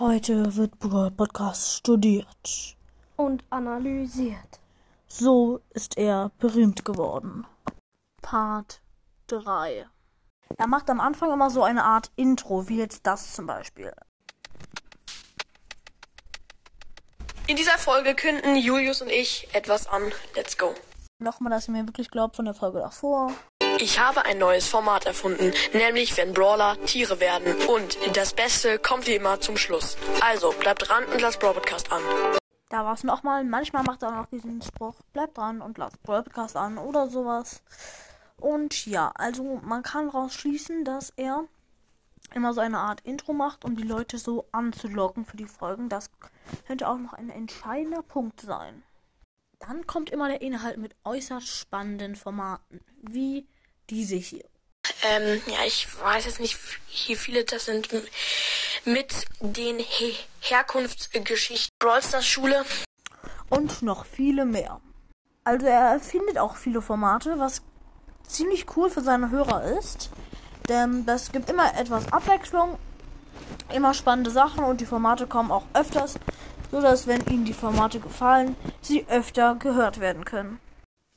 Heute wird Brawl Podcast studiert. und analysiert. So ist er berühmt geworden. Part 3. Er macht am Anfang immer so eine Art Intro, wie jetzt das zum Beispiel. In dieser Folge künden Julius und ich etwas an. Let's go. Nochmal, dass ihr mir wirklich glaubt von der Folge davor. Ich habe ein neues Format erfunden, nämlich wenn Brawler Tiere werden. Und das Beste kommt wie immer zum Schluss. Also bleibt dran und lasst Brawl Podcast an. Da war es nochmal. Manchmal macht er auch diesen Spruch, bleibt dran und lasst Brawl Podcast an oder sowas. Und ja, also man kann rausschließen, dass er immer so eine Art Intro macht, um die Leute so anzulocken für die Folgen. Das könnte auch noch ein entscheidender Punkt sein. Dann kommt immer der Inhalt mit äußerst spannenden Formaten, wie diese hier. Ähm, ja, ich weiß jetzt nicht, wie viele das sind. Mit den He Herkunftsgeschichten Brawl Stars Schule. und noch viele mehr. Also er erfindet auch viele Formate, was ziemlich cool für seine Hörer ist. Denn das gibt immer etwas Abwechslung, immer spannende Sachen und die Formate kommen auch öfters, so dass wenn ihnen die Formate gefallen, sie öfter gehört werden können.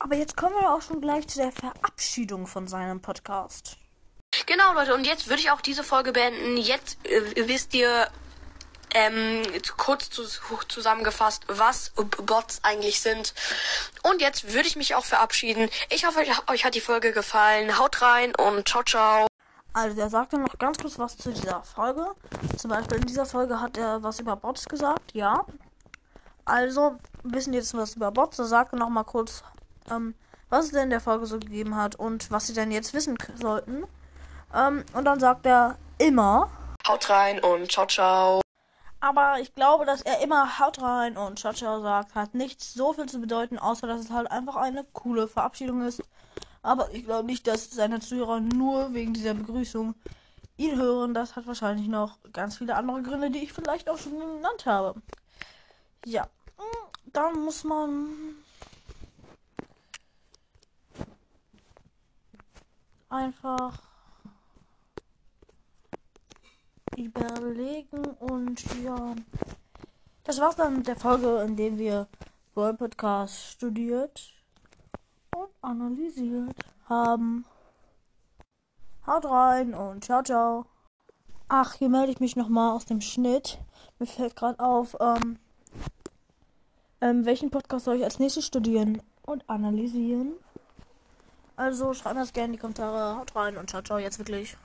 Aber jetzt kommen wir auch schon gleich zu der Verabschiedung von seinem Podcast. Genau, Leute, und jetzt würde ich auch diese Folge beenden. Jetzt äh, wisst ihr ähm, kurz zu, zusammengefasst, was Bots eigentlich sind. Und jetzt würde ich mich auch verabschieden. Ich hoffe, euch- euch hat die Folge gefallen. Haut rein und ciao, ciao. Also der sagte noch ganz kurz was zu dieser Folge. Zum Beispiel in dieser Folge hat er was über Bots gesagt, ja. Also wissen jetzt was über Bots. Er sagte noch mal kurz, ähm, was es denn in der Folge so gegeben hat und was sie denn jetzt wissen sollten. Ähm, und dann sagt er immer. Haut rein und ciao, ciao. Aber ich glaube, dass er immer haut rein und ciao ciao sagt, hat nicht so viel zu bedeuten, außer dass es halt einfach eine coole Verabschiedung ist. Aber ich glaube nicht, dass seine Zuhörer nur wegen dieser Begrüßung ihn hören. Das hat wahrscheinlich noch ganz viele andere Gründe, die ich vielleicht auch schon genannt habe. Ja, mm, dann muss man einfach überlegen und ja. Das war's dann mit der Folge, in der wir World Podcast studiert und analysiert haben. Haut rein und ciao, ciao. Ach, hier melde ich mich nochmal aus dem Schnitt. Mir fällt gerade auf, ähm, ähm, welchen Podcast soll ich als nächstes studieren und analysieren? Also schreibt mir das gerne in die Kommentare. Haut rein und ciao, ciao, jetzt wirklich.